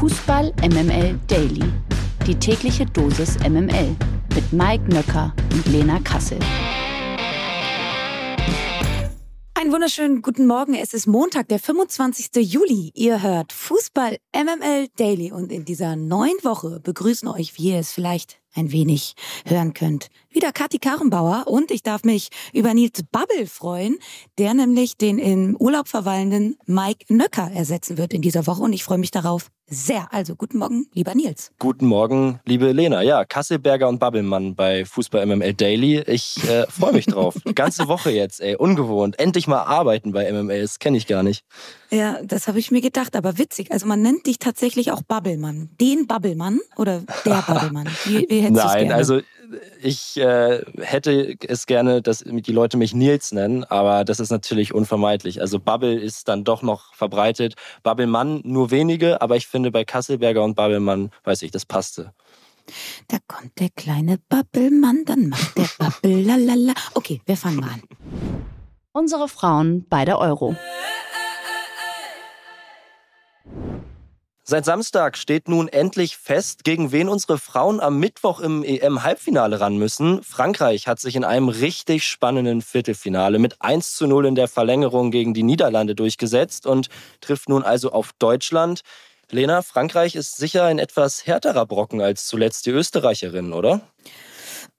Fußball MML Daily. Die tägliche Dosis MML mit Mike Nöcker und Lena Kassel. Einen wunderschönen guten Morgen. Es ist Montag, der 25. Juli. Ihr hört Fußball MML Daily und in dieser neuen Woche begrüßen euch, wie ihr es vielleicht ein wenig hören könnt. Wieder Kathi Karrenbauer und ich darf mich über Nils Bubble freuen, der nämlich den im Urlaub verweilenden Mike Nöcker ersetzen wird in dieser Woche und ich freue mich darauf sehr. Also guten Morgen, lieber Nils. Guten Morgen, liebe Lena. Ja, Kasselberger und Babbelmann bei Fußball MML Daily. Ich äh, freue mich drauf. Ganze Woche jetzt, ey, ungewohnt. Endlich mal arbeiten bei MML, das kenne ich gar nicht. Ja, das habe ich mir gedacht, aber witzig. Also man nennt dich tatsächlich auch Babbelmann. Den Babbelmann oder der Babbelmann? Wie, wie hättest Nein, also ich äh, hätte es gerne, dass die Leute mich Nils nennen, aber das ist natürlich unvermeidlich. Also Bubble ist dann doch noch verbreitet. Babbelmann nur wenige, aber ich finde bei Kasselberger und Babbelmann, weiß ich, das passte. Da kommt der kleine Babbelmann, dann macht der Babbel lalala. Okay, wir fangen mal an. Unsere Frauen bei der Euro. Seit Samstag steht nun endlich fest, gegen wen unsere Frauen am Mittwoch im EM-Halbfinale ran müssen. Frankreich hat sich in einem richtig spannenden Viertelfinale mit 1 zu 0 in der Verlängerung gegen die Niederlande durchgesetzt und trifft nun also auf Deutschland. Lena, Frankreich ist sicher ein etwas härterer Brocken als zuletzt die Österreicherinnen, oder?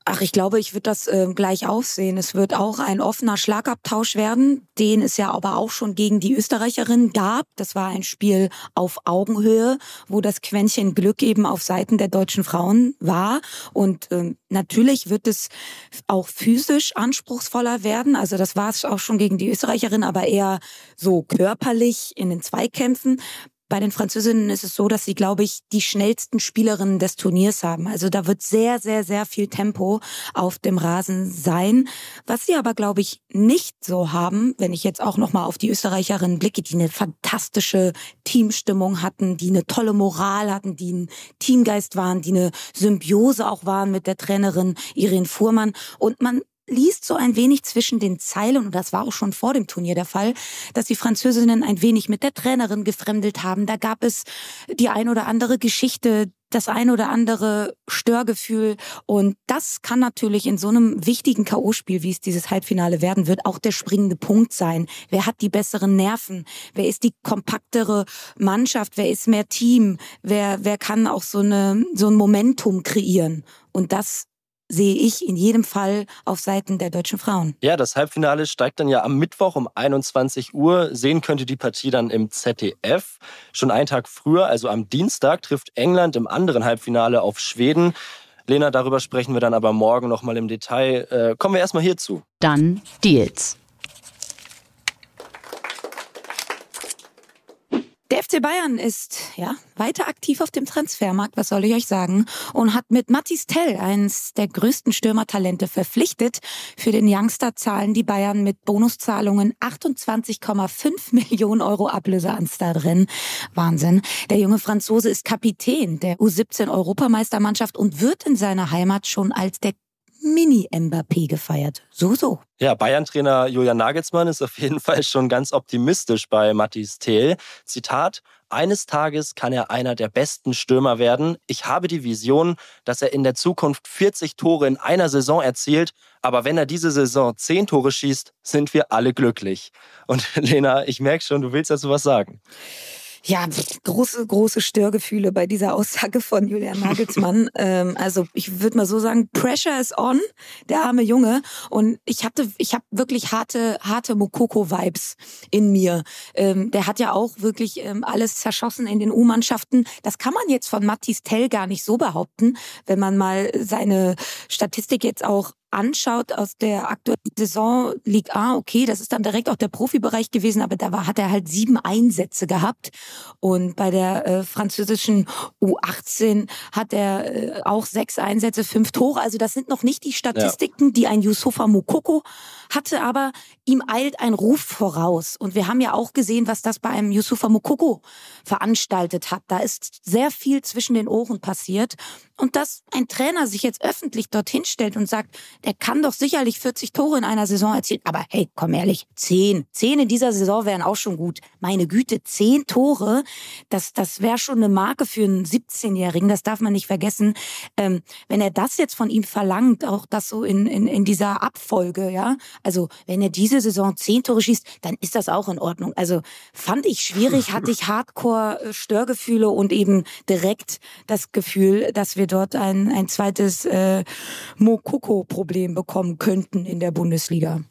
Ach, ich glaube, ich würde das äh, gleich aufsehen. Es wird auch ein offener Schlagabtausch werden, den es ja aber auch schon gegen die Österreicherin gab. Das war ein Spiel auf Augenhöhe, wo das Quäntchen Glück eben auf Seiten der deutschen Frauen war. Und ähm, natürlich wird es auch physisch anspruchsvoller werden. Also das war es auch schon gegen die Österreicherin, aber eher so körperlich in den Zweikämpfen. Bei den Französinnen ist es so, dass sie, glaube ich, die schnellsten Spielerinnen des Turniers haben. Also da wird sehr, sehr, sehr viel Tempo auf dem Rasen sein. Was sie aber, glaube ich, nicht so haben, wenn ich jetzt auch nochmal auf die Österreicherinnen blicke, die eine fantastische Teamstimmung hatten, die eine tolle Moral hatten, die ein Teamgeist waren, die eine Symbiose auch waren mit der Trainerin Irene Fuhrmann. Und man liest so ein wenig zwischen den Zeilen, und das war auch schon vor dem Turnier der Fall, dass die Französinnen ein wenig mit der Trainerin gefremdelt haben. Da gab es die ein oder andere Geschichte, das ein oder andere Störgefühl. Und das kann natürlich in so einem wichtigen K.O.-Spiel, wie es dieses Halbfinale werden wird, auch der springende Punkt sein. Wer hat die besseren Nerven? Wer ist die kompaktere Mannschaft? Wer ist mehr Team? Wer, wer kann auch so, eine, so ein Momentum kreieren? Und das sehe ich in jedem Fall auf Seiten der deutschen Frauen. Ja, das Halbfinale steigt dann ja am Mittwoch um 21 Uhr. Sehen könnte die Partie dann im ZDF. Schon einen Tag früher, also am Dienstag, trifft England im anderen Halbfinale auf Schweden. Lena, darüber sprechen wir dann aber morgen nochmal im Detail. Äh, kommen wir erstmal hierzu. Dann Deals. FC Bayern ist ja weiter aktiv auf dem Transfermarkt, was soll ich euch sagen, und hat mit Mathis Tell eines der größten Stürmertalente verpflichtet. Für den Youngster zahlen die Bayern mit Bonuszahlungen 28,5 Millionen Euro Ablöse an Stade Wahnsinn. Der junge Franzose ist Kapitän der U17-Europameistermannschaft und wird in seiner Heimat schon als der Mini-Mbappé gefeiert. So, so. Ja, Bayern-Trainer Julian Nagelsmann ist auf jeden Fall schon ganz optimistisch bei Mathis Thiel. Zitat, eines Tages kann er einer der besten Stürmer werden. Ich habe die Vision, dass er in der Zukunft 40 Tore in einer Saison erzielt. Aber wenn er diese Saison 10 Tore schießt, sind wir alle glücklich. Und Lena, ich merke schon, du willst dazu was sagen ja, große, große Störgefühle bei dieser Aussage von Julian Nagelsmann. ähm, also ich würde mal so sagen, Pressure is on, der arme Junge. Und ich hatte, ich habe wirklich harte, harte Mokoko-Vibes in mir. Ähm, der hat ja auch wirklich ähm, alles zerschossen in den U-Mannschaften. Das kann man jetzt von Mathis Tell gar nicht so behaupten, wenn man mal seine Statistik jetzt auch anschaut aus der aktuellen Saison Ligue A, okay, das ist dann direkt auch der Profibereich gewesen, aber da war, hat er halt sieben Einsätze gehabt. Und bei der äh, französischen U18 hat er äh, auch sechs Einsätze, fünf Tore. Also das sind noch nicht die Statistiken, ja. die ein Yusufa Mukoko hatte, aber ihm eilt ein Ruf voraus. Und wir haben ja auch gesehen, was das bei einem Yusufa Mukoko veranstaltet hat. Da ist sehr viel zwischen den Ohren passiert. Und dass ein Trainer sich jetzt öffentlich dorthin stellt und sagt, der kann doch sicherlich 40 Tore in einer Saison erzielen. Aber hey, komm ehrlich, 10. 10 in dieser Saison wären auch schon gut. Meine Güte, 10 Tore, das, das wäre schon eine Marke für einen 17-Jährigen, das darf man nicht vergessen. Ähm, wenn er das jetzt von ihm verlangt, auch das so in, in, in dieser Abfolge, ja, also wenn er diese Saison 10 Tore schießt, dann ist das auch in Ordnung. Also fand ich schwierig, hatte ich Hardcore-Störgefühle und eben direkt das Gefühl, dass wir dort ein, ein zweites äh, Mokoko-Problem bekommen könnten in der Bundesliga.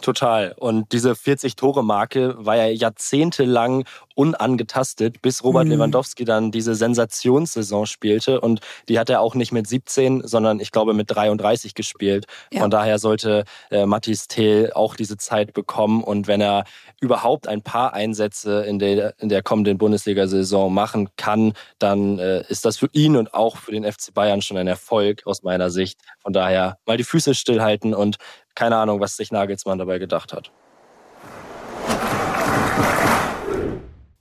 Total. Und diese 40-Tore-Marke war ja jahrzehntelang unangetastet, bis Robert mhm. Lewandowski dann diese Sensationssaison spielte. Und die hat er auch nicht mit 17, sondern ich glaube mit 33 gespielt. Ja. Von daher sollte äh, Mathis Thiel auch diese Zeit bekommen. Und wenn er überhaupt ein paar Einsätze in der, in der kommenden Bundesliga-Saison machen kann, dann äh, ist das für ihn und auch für den FC Bayern schon ein Erfolg aus meiner Sicht. Von daher mal die Füße stillhalten und keine Ahnung, was sich Nagelsmann dabei gedacht hat.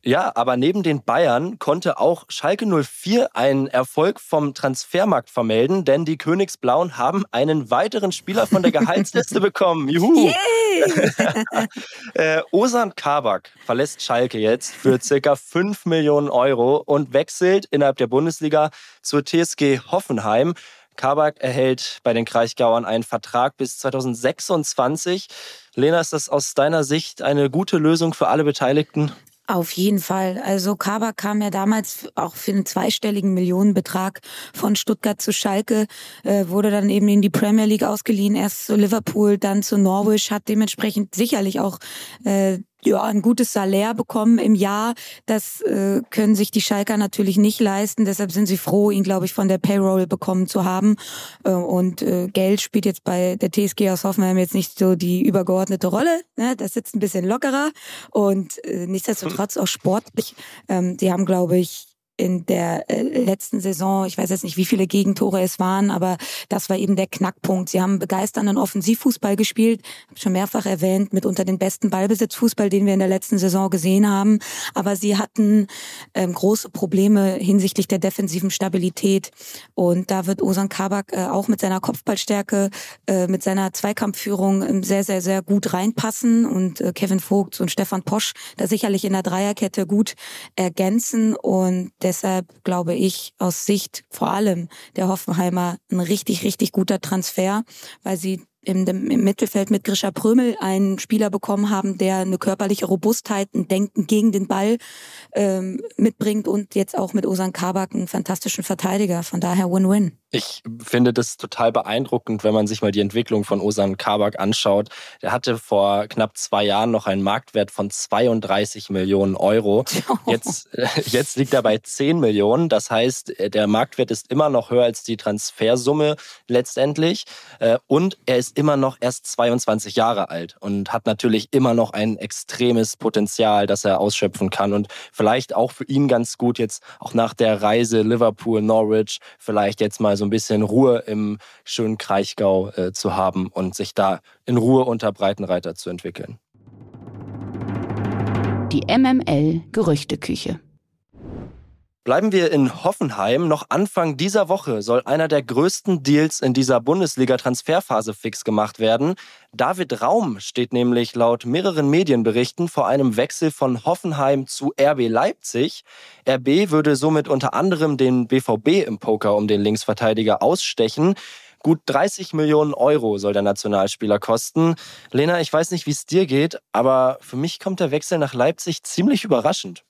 Ja, aber neben den Bayern konnte auch Schalke 04 einen Erfolg vom Transfermarkt vermelden, denn die Königsblauen haben einen weiteren Spieler von der Gehaltsliste bekommen. Juhu! äh, Osan Kabak verlässt Schalke jetzt für circa 5 Millionen Euro und wechselt innerhalb der Bundesliga zur TSG Hoffenheim. Kabak erhält bei den Kraichgauern einen Vertrag bis 2026. Lena, ist das aus deiner Sicht eine gute Lösung für alle Beteiligten? Auf jeden Fall. Also Kabak kam ja damals auch für einen zweistelligen Millionenbetrag von Stuttgart zu Schalke, äh, wurde dann eben in die Premier League ausgeliehen, erst zu Liverpool, dann zu Norwich, hat dementsprechend sicherlich auch äh, ja, ein gutes Salär bekommen im Jahr. Das äh, können sich die Schalker natürlich nicht leisten. Deshalb sind sie froh, ihn, glaube ich, von der Payroll bekommen zu haben. Äh, und äh, Geld spielt jetzt bei der TSG aus Hoffenheim jetzt nicht so die übergeordnete Rolle. Ne? Das sitzt ein bisschen lockerer und äh, nichtsdestotrotz auch sportlich. Ähm, die haben, glaube ich, in der äh, letzten Saison, ich weiß jetzt nicht, wie viele Gegentore es waren, aber das war eben der Knackpunkt. Sie haben begeisternden Offensivfußball gespielt, habe schon mehrfach erwähnt, mit unter den besten Ballbesitzfußball, den wir in der letzten Saison gesehen haben. Aber sie hatten ähm, große Probleme hinsichtlich der defensiven Stabilität. Und da wird Osan Kabak äh, auch mit seiner Kopfballstärke, äh, mit seiner Zweikampfführung ähm, sehr, sehr, sehr gut reinpassen. Und äh, Kevin Vogt und Stefan Posch da sicherlich in der Dreierkette gut ergänzen. Und der deshalb glaube ich aus Sicht vor allem der Hoffenheimer ein richtig, richtig guter Transfer, weil sie im, im Mittelfeld mit Grisha Prömel einen Spieler bekommen haben, der eine körperliche Robustheit, ein Denken gegen den Ball ähm, mitbringt und jetzt auch mit Osan Kabak einen fantastischen Verteidiger. Von daher Win-Win. Ich finde das total beeindruckend, wenn man sich mal die Entwicklung von Osan Kabak anschaut. Der hatte vor knapp zwei Jahren noch einen Marktwert von 32 Millionen Euro. Jetzt, jetzt liegt er bei 10 Millionen. Das heißt, der Marktwert ist immer noch höher als die Transfersumme letztendlich. Äh, und er ist immer noch erst 22 Jahre alt und hat natürlich immer noch ein extremes Potenzial, das er ausschöpfen kann. Und vielleicht auch für ihn ganz gut jetzt auch nach der Reise Liverpool, Norwich, vielleicht jetzt mal so ein bisschen Ruhe im schönen Kraichgau äh, zu haben und sich da in Ruhe unter Breitenreiter zu entwickeln. Die MML Gerüchteküche. Bleiben wir in Hoffenheim. Noch Anfang dieser Woche soll einer der größten Deals in dieser Bundesliga-Transferphase fix gemacht werden. David Raum steht nämlich laut mehreren Medienberichten vor einem Wechsel von Hoffenheim zu RB Leipzig. RB würde somit unter anderem den BVB im Poker um den Linksverteidiger ausstechen. Gut 30 Millionen Euro soll der Nationalspieler kosten. Lena, ich weiß nicht, wie es dir geht, aber für mich kommt der Wechsel nach Leipzig ziemlich überraschend.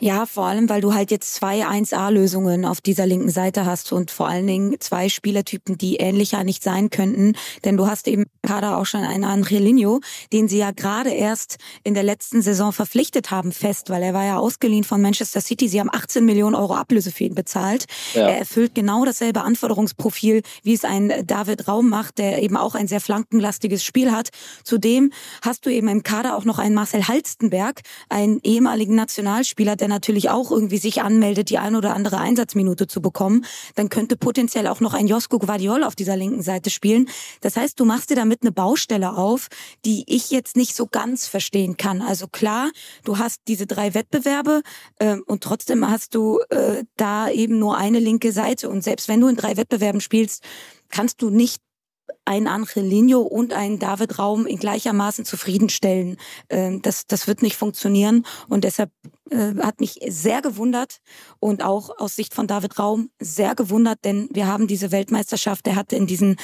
Ja, vor allem, weil du halt jetzt zwei 1A-Lösungen auf dieser linken Seite hast und vor allen Dingen zwei Spielertypen, die ähnlicher nicht sein könnten. Denn du hast eben gerade auch schon einen Angelino, den sie ja gerade erst in der letzten Saison verpflichtet haben, fest, weil er war ja ausgeliehen von Manchester City. Sie haben 18 Millionen Euro Ablöse für ihn bezahlt. Ja. Er erfüllt genau dasselbe Anforderungsprofil, wie es ein David Raum macht, der eben auch ein sehr flankenlastiges Spiel hat. Zudem hast du eben im Kader auch noch einen Marcel Halstenberg, einen ehemaligen Nationalspieler, der natürlich auch irgendwie sich anmeldet, die ein oder andere Einsatzminute zu bekommen, dann könnte potenziell auch noch ein Josko Guardiol auf dieser linken Seite spielen. Das heißt, du machst dir damit eine Baustelle auf, die ich jetzt nicht so ganz verstehen kann. Also klar, du hast diese drei Wettbewerbe äh, und trotzdem hast du äh, da eben nur eine linke Seite. Und selbst wenn du in drei Wettbewerben spielst, kannst du nicht ein Angelino und ein David Raum in gleichermaßen zufriedenstellen. Ähm, das, das wird nicht funktionieren und deshalb äh, hat mich sehr gewundert und auch aus Sicht von David Raum sehr gewundert, denn wir haben diese Weltmeisterschaft, der hatte in diesen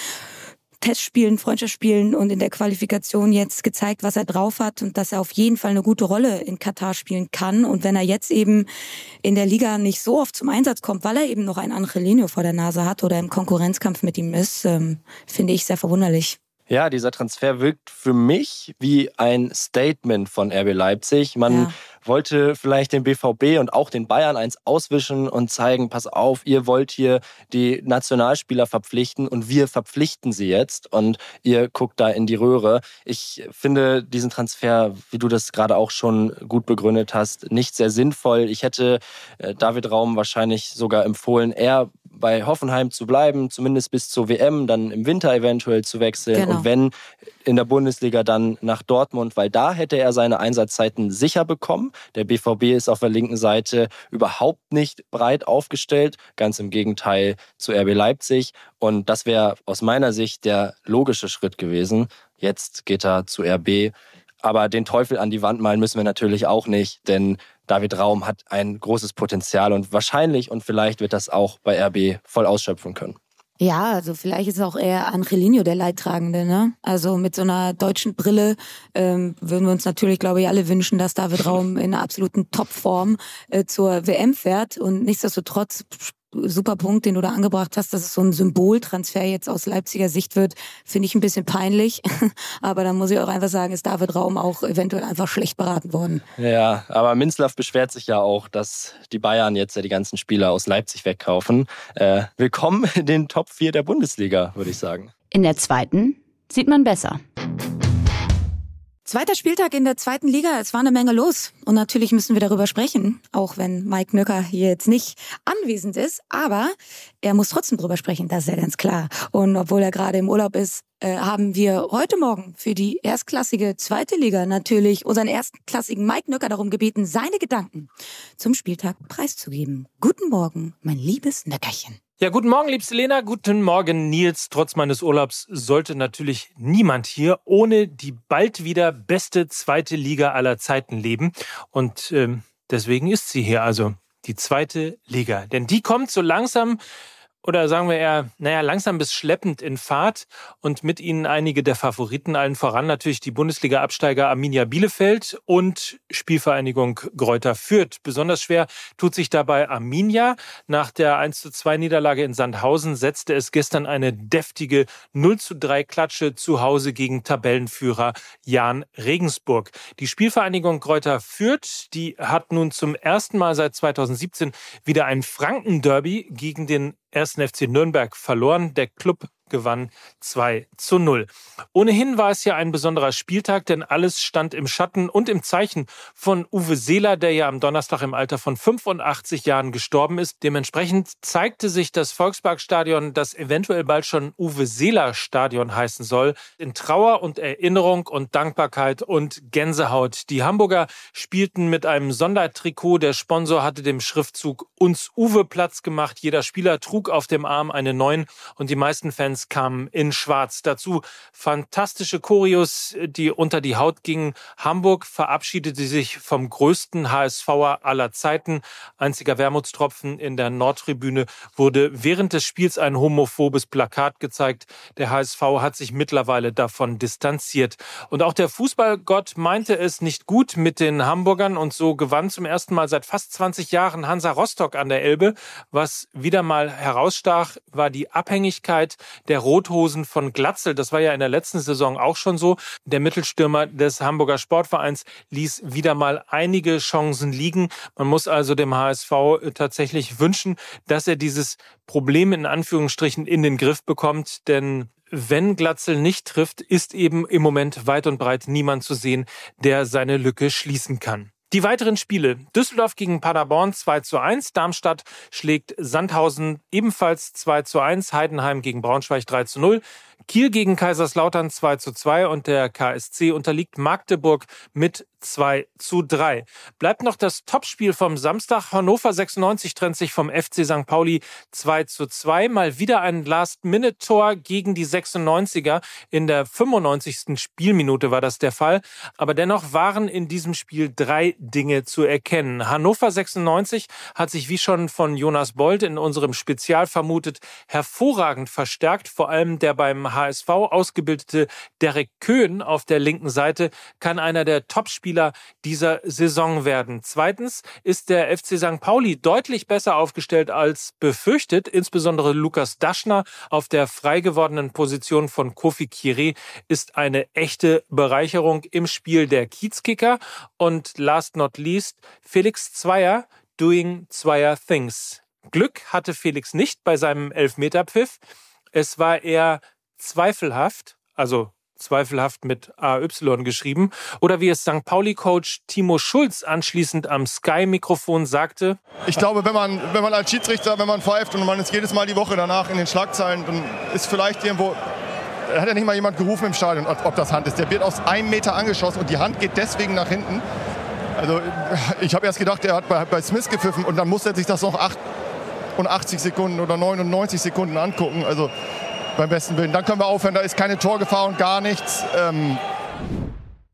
Testspielen, Freundschaftsspielen und in der Qualifikation jetzt gezeigt, was er drauf hat und dass er auf jeden Fall eine gute Rolle in Katar spielen kann. Und wenn er jetzt eben in der Liga nicht so oft zum Einsatz kommt, weil er eben noch ein Angelino vor der Nase hat oder im Konkurrenzkampf mit ihm ist, ähm, finde ich sehr verwunderlich. Ja, dieser Transfer wirkt für mich wie ein Statement von RB Leipzig. Man ja. wollte vielleicht den BVB und auch den Bayern eins auswischen und zeigen, pass auf, ihr wollt hier die Nationalspieler verpflichten und wir verpflichten sie jetzt und ihr guckt da in die Röhre. Ich finde diesen Transfer, wie du das gerade auch schon gut begründet hast, nicht sehr sinnvoll. Ich hätte äh, David Raum wahrscheinlich sogar empfohlen, eher bei Hoffenheim zu bleiben, zumindest bis zur WM, dann im Winter eventuell zu wechseln genau. und wenn in der Bundesliga dann nach Dortmund, weil da hätte er seine Einsatzzeiten sicher bekommen. Der BVB ist auf der linken Seite überhaupt nicht breit aufgestellt, ganz im Gegenteil zu RB Leipzig und das wäre aus meiner Sicht der logische Schritt gewesen. Jetzt geht er zu RB. Aber den Teufel an die Wand malen müssen wir natürlich auch nicht, denn David Raum hat ein großes Potenzial und wahrscheinlich und vielleicht wird das auch bei RB voll ausschöpfen können. Ja, also vielleicht ist auch eher Angelino der Leidtragende. Ne? Also mit so einer deutschen Brille ähm, würden wir uns natürlich, glaube ich, alle wünschen, dass David Raum in einer absoluten Topform äh, zur WM fährt. Und nichtsdestotrotz super Punkt, den du da angebracht hast, dass es so ein Symboltransfer jetzt aus Leipziger Sicht wird, finde ich ein bisschen peinlich. aber dann muss ich auch einfach sagen, ist David Raum auch eventuell einfach schlecht beraten worden. Ja, aber Minzlaff beschwert sich ja auch, dass die Bayern jetzt ja die ganzen Spieler aus Leipzig wegkaufen. Äh, willkommen in den Top 4 der Bundesliga, würde ich sagen. In der zweiten sieht man besser. Zweiter Spieltag in der zweiten Liga. Es war eine Menge los. Und natürlich müssen wir darüber sprechen, auch wenn Mike Nöcker hier jetzt nicht anwesend ist. Aber er muss trotzdem drüber sprechen, das ist ja ganz klar. Und obwohl er gerade im Urlaub ist, äh, haben wir heute Morgen für die erstklassige zweite Liga natürlich unseren erstklassigen Mike Nöcker darum gebeten, seine Gedanken zum Spieltag preiszugeben. Guten Morgen, mein liebes Nöckerchen. Ja, guten Morgen, liebste Lena. Guten Morgen, Nils. Trotz meines Urlaubs sollte natürlich niemand hier ohne die bald wieder beste zweite Liga aller Zeiten leben. Und ähm, deswegen ist sie hier also, die zweite Liga. Denn die kommt so langsam oder sagen wir eher, naja, langsam bis schleppend in Fahrt und mit ihnen einige der Favoriten, allen voran natürlich die Bundesliga-Absteiger Arminia Bielefeld und Spielvereinigung Gräuter Fürth. Besonders schwer tut sich dabei Arminia. Nach der 1 zu 2 Niederlage in Sandhausen setzte es gestern eine deftige 0 zu 3 Klatsche zu Hause gegen Tabellenführer Jan Regensburg. Die Spielvereinigung Gräuter Fürth, die hat nun zum ersten Mal seit 2017 wieder ein Franken-Derby gegen den ersten FC Nürnberg verloren. Der Club gewann 2 zu 0. Ohnehin war es ja ein besonderer Spieltag, denn alles stand im Schatten und im Zeichen von Uwe Seeler, der ja am Donnerstag im Alter von 85 Jahren gestorben ist. Dementsprechend zeigte sich das Volksparkstadion, das eventuell bald schon Uwe Seeler Stadion heißen soll, in Trauer und Erinnerung und Dankbarkeit und Gänsehaut. Die Hamburger spielten mit einem Sondertrikot. Der Sponsor hatte dem Schriftzug uns Uwe Platz gemacht. Jeder Spieler trug auf dem Arm eine neun und die meisten Fans Bands kamen in Schwarz. Dazu fantastische Choreos, die unter die Haut gingen. Hamburg verabschiedete sich vom größten HSVer aller Zeiten. Einziger Wermutstropfen in der Nordtribüne wurde während des Spiels ein homophobes Plakat gezeigt. Der HSV hat sich mittlerweile davon distanziert. Und auch der Fußballgott meinte es nicht gut mit den Hamburgern und so gewann zum ersten Mal seit fast 20 Jahren Hansa Rostock an der Elbe. Was wieder mal herausstach, war die Abhängigkeit der Rothosen von Glatzel. Das war ja in der letzten Saison auch schon so. Der Mittelstürmer des Hamburger Sportvereins ließ wieder mal einige Chancen liegen. Man muss also dem HSV tatsächlich wünschen, dass er dieses Problem in Anführungsstrichen in den Griff bekommt, denn wenn Glatzel nicht trifft, ist eben im Moment weit und breit niemand zu sehen, der seine Lücke schließen kann. Die weiteren Spiele. Düsseldorf gegen Paderborn 2 zu 1. Darmstadt schlägt Sandhausen ebenfalls 2 zu 1. Heidenheim gegen Braunschweig 3 zu 0. Kiel gegen Kaiserslautern 2 zu 2 und der KSC unterliegt Magdeburg mit 2 zu 3. Bleibt noch das Topspiel vom Samstag. Hannover 96 trennt sich vom FC St. Pauli 2 zu 2. Mal wieder ein Last-Minute-Tor gegen die 96er. In der 95. Spielminute war das der Fall. Aber dennoch waren in diesem Spiel drei Dinge zu erkennen. Hannover 96 hat sich wie schon von Jonas Bold in unserem Spezial vermutet hervorragend verstärkt. Vor allem der beim HSV ausgebildete Derek Köhn auf der linken Seite kann einer der Topspieler Spieler dieser Saison werden. Zweitens ist der FC St. Pauli deutlich besser aufgestellt als befürchtet. Insbesondere Lukas Daschner auf der frei gewordenen Position von Kofi Kire ist eine echte Bereicherung im Spiel der Kiezkicker. Und last not least Felix Zweier doing Zweier Things. Glück hatte Felix nicht bei seinem Elfmeterpfiff. Es war eher zweifelhaft, also zweifelhaft mit AY geschrieben. Oder wie es St. Pauli-Coach Timo Schulz anschließend am Sky-Mikrofon sagte. Ich glaube, wenn man, wenn man als Schiedsrichter, wenn man pfeift und man ist jedes Mal die Woche danach in den Schlagzeilen, dann ist vielleicht irgendwo hat ja nicht mal jemand gerufen im Stadion, ob das Hand ist. Der wird aus einem Meter angeschossen und die Hand geht deswegen nach hinten. Also ich habe erst gedacht, er hat bei, bei Smith gepfiffen und dann muss er sich das noch 88 Sekunden oder 99 Sekunden angucken. Also beim besten Willen. Dann können wir aufhören, da ist keine Torgefahr und gar nichts. Ähm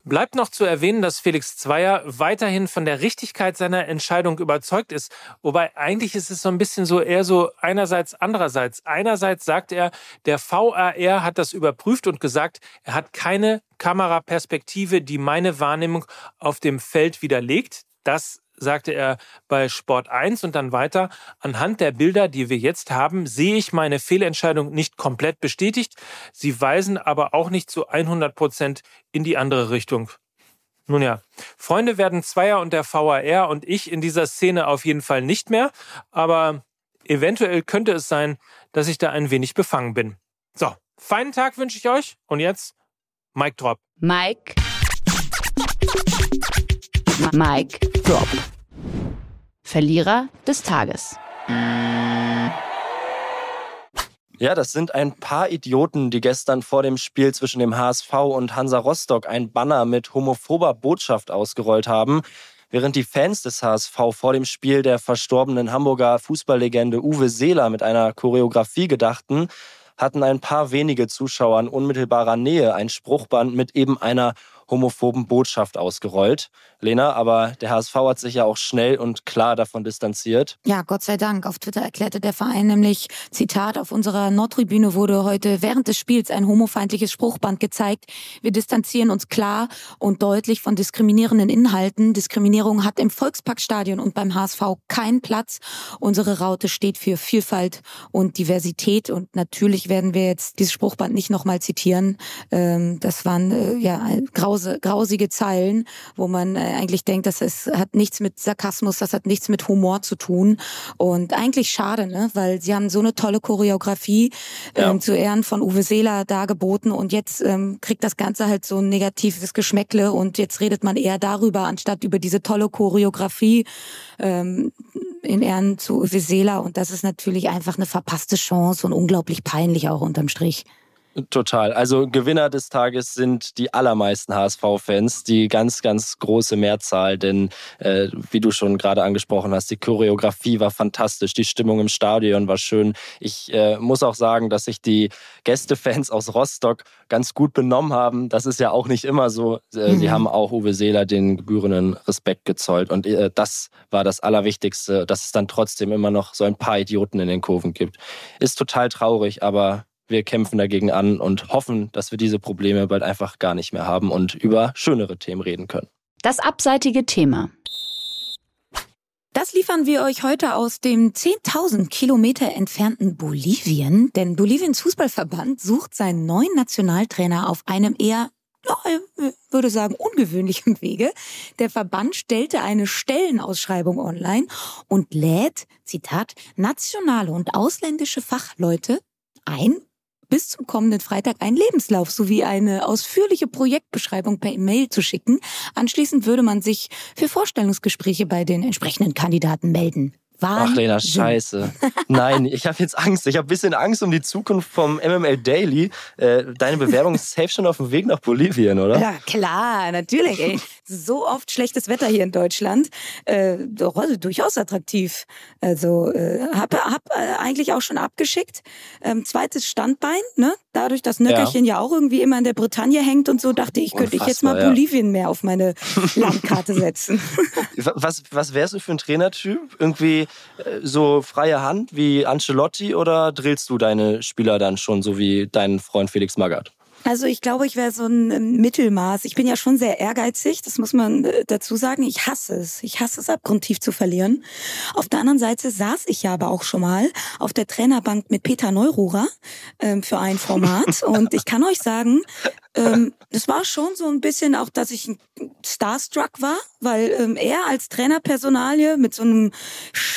Bleibt noch zu erwähnen, dass Felix Zweier weiterhin von der Richtigkeit seiner Entscheidung überzeugt ist. Wobei eigentlich ist es so ein bisschen so eher so einerseits, andererseits. Einerseits sagt er, der VAR hat das überprüft und gesagt, er hat keine Kameraperspektive, die meine Wahrnehmung auf dem Feld widerlegt. Das sagte er bei Sport 1 und dann weiter, anhand der Bilder, die wir jetzt haben, sehe ich meine Fehlentscheidung nicht komplett bestätigt. Sie weisen aber auch nicht zu 100 Prozent in die andere Richtung. Nun ja, Freunde werden Zweier und der VAR und ich in dieser Szene auf jeden Fall nicht mehr, aber eventuell könnte es sein, dass ich da ein wenig befangen bin. So, feinen Tag wünsche ich euch und jetzt Mike Drop. Mike. Mike Drop. Verlierer des Tages. Ja, das sind ein paar Idioten, die gestern vor dem Spiel zwischen dem HSV und Hansa Rostock ein Banner mit homophober Botschaft ausgerollt haben. Während die Fans des HSV vor dem Spiel der verstorbenen Hamburger Fußballlegende Uwe Seeler mit einer Choreografie gedachten, hatten ein paar wenige Zuschauer in unmittelbarer Nähe ein Spruchband mit eben einer homophoben Botschaft ausgerollt. Lena, aber der HSV hat sich ja auch schnell und klar davon distanziert. Ja, Gott sei Dank. Auf Twitter erklärte der Verein nämlich, Zitat, auf unserer Nordtribüne wurde heute während des Spiels ein homofeindliches Spruchband gezeigt. Wir distanzieren uns klar und deutlich von diskriminierenden Inhalten. Diskriminierung hat im Volksparkstadion und beim HSV keinen Platz. Unsere Raute steht für Vielfalt und Diversität und natürlich werden wir jetzt dieses Spruchband nicht nochmal zitieren. Ähm, das waren äh, ja grause, grausige Zeilen, wo man äh, eigentlich denkt, das ist, hat nichts mit Sarkasmus, das hat nichts mit Humor zu tun. Und eigentlich schade, ne? weil sie haben so eine tolle Choreografie ja. ähm, zu Ehren von Uwe Seeler dargeboten und jetzt ähm, kriegt das Ganze halt so ein negatives Geschmäckle und jetzt redet man eher darüber, anstatt über diese tolle Choreografie ähm, in Ehren zu Uwe Seeler. Und das ist natürlich einfach eine verpasste Chance und unglaublich peinlich auch unterm Strich. Total. Also Gewinner des Tages sind die allermeisten HSV-Fans, die ganz, ganz große Mehrzahl. Denn äh, wie du schon gerade angesprochen hast, die Choreografie war fantastisch, die Stimmung im Stadion war schön. Ich äh, muss auch sagen, dass sich die Gästefans aus Rostock ganz gut benommen haben. Das ist ja auch nicht immer so. Äh, mhm. Sie haben auch Uwe Seeler den gebührenden Respekt gezollt. Und äh, das war das Allerwichtigste, dass es dann trotzdem immer noch so ein paar Idioten in den Kurven gibt. Ist total traurig, aber wir kämpfen dagegen an und hoffen, dass wir diese Probleme bald einfach gar nicht mehr haben und über schönere Themen reden können. Das abseitige Thema. Das liefern wir euch heute aus dem 10.000 Kilometer entfernten Bolivien, denn Boliviens Fußballverband sucht seinen neuen Nationaltrainer auf einem eher ich würde sagen, ungewöhnlichen Wege. Der Verband stellte eine Stellenausschreibung online und lädt, Zitat, nationale und ausländische Fachleute ein, bis zum kommenden Freitag einen Lebenslauf sowie eine ausführliche Projektbeschreibung per E-Mail zu schicken. Anschließend würde man sich für Vorstellungsgespräche bei den entsprechenden Kandidaten melden. Wahnsinn. Ach, Lena, scheiße. Nein, ich habe jetzt Angst. Ich habe ein bisschen Angst um die Zukunft vom MML Daily. Äh, deine Bewerbung ist safe schon auf dem Weg nach Bolivien, oder? Ja, klar, natürlich. Ey. So oft schlechtes Wetter hier in Deutschland. Äh, durchaus attraktiv. Also äh, habe hab, äh, eigentlich auch schon abgeschickt. Ähm, zweites Standbein, ne? Dadurch, dass Nöckerchen ja. ja. auch irgendwie immer in der Bretagne hängt und so, dachte ich, könnte ich jetzt mal ja. Bolivien mehr auf meine Landkarte setzen. was, was wärst du für ein Trainertyp? Irgendwie äh, so freie Hand wie Ancelotti oder drillst du deine Spieler dann schon so wie dein Freund Felix Magath? Also ich glaube, ich wäre so ein Mittelmaß. Ich bin ja schon sehr ehrgeizig, das muss man äh, dazu sagen. Ich hasse es. Ich hasse es, abgrundtief zu verlieren. Auf der anderen Seite saß ich ja aber auch schon mal auf der Trainerbank mit Peter Neururer ähm, für ein Format. Und ich kann euch sagen, ähm, das war schon so ein bisschen auch, dass ich ein Starstruck war, weil ähm, er als Trainerpersonalie mit so einem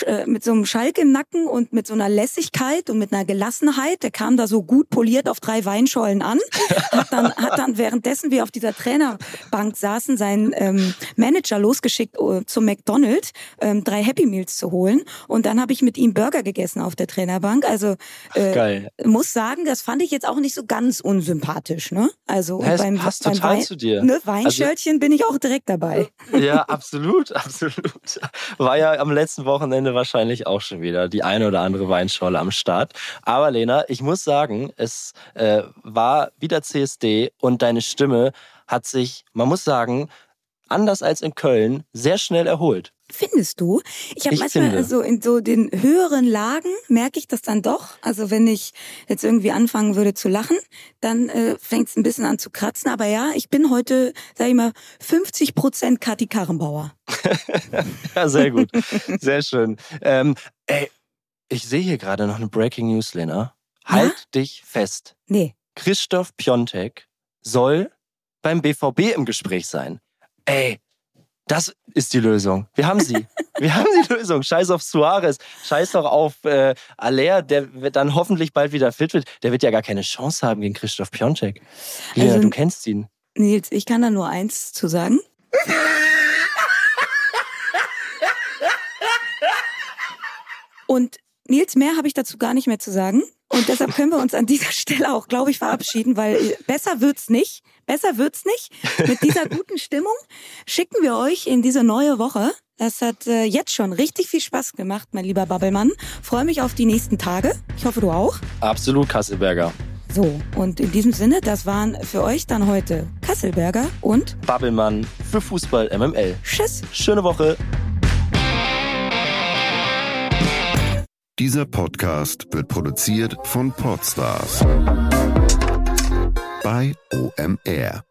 äh, mit so einem Schalk im Nacken und mit so einer Lässigkeit und mit einer Gelassenheit, der kam da so gut poliert auf drei Weinschollen an, hat dann hat dann währenddessen wir auf dieser Trainerbank saßen, seinen ähm, Manager losgeschickt uh, zum McDonald's ähm, drei Happy Meals zu holen und dann habe ich mit ihm Burger gegessen auf der Trainerbank. Also äh, Geil. muss sagen, das fand ich jetzt auch nicht so ganz unsympathisch, ne? Also so. Ja, beim, passt beim total Wein, zu dir. Ne, Weinschörtchen also, bin ich auch direkt dabei. Ja, absolut, absolut. War ja am letzten Wochenende wahrscheinlich auch schon wieder die eine oder andere Weinscholle am Start. Aber Lena, ich muss sagen, es äh, war wieder CSD und deine Stimme hat sich, man muss sagen, anders als in Köln, sehr schnell erholt. Findest du? Ich habe manchmal finde. so in so den höheren Lagen merke ich das dann doch. Also wenn ich jetzt irgendwie anfangen würde zu lachen, dann äh, fängt es ein bisschen an zu kratzen. Aber ja, ich bin heute, sag ich mal, 50 Prozent Kathi Karrenbauer. ja, sehr gut. Sehr schön. Ähm, ey, ich sehe hier gerade noch eine Breaking News, Lena. Halt ja? dich fest. Nee. Christoph Piontek soll beim BVB im Gespräch sein. Ey, das ist die Lösung. Wir haben sie. Wir haben die Lösung. Scheiß auf Suarez. Scheiß doch auf äh, Aller, der dann hoffentlich bald wieder fit wird. Der wird ja gar keine Chance haben gegen Christoph Piontek. Lena, also, du kennst ihn. Nils, ich kann da nur eins zu sagen. Und Nils, mehr habe ich dazu gar nicht mehr zu sagen. Und deshalb können wir uns an dieser Stelle auch, glaube ich, verabschieden, weil besser wird's nicht. Besser wird's nicht. Mit dieser guten Stimmung schicken wir euch in diese neue Woche. Es hat äh, jetzt schon richtig viel Spaß gemacht, mein lieber Babbelmann. Freue mich auf die nächsten Tage. Ich hoffe, du auch. Absolut, Kasselberger. So, und in diesem Sinne, das waren für euch dann heute Kasselberger und Babbelmann für Fußball MML. Tschüss. Schöne Woche. Dieser Podcast wird produziert von Podstars bei OMR.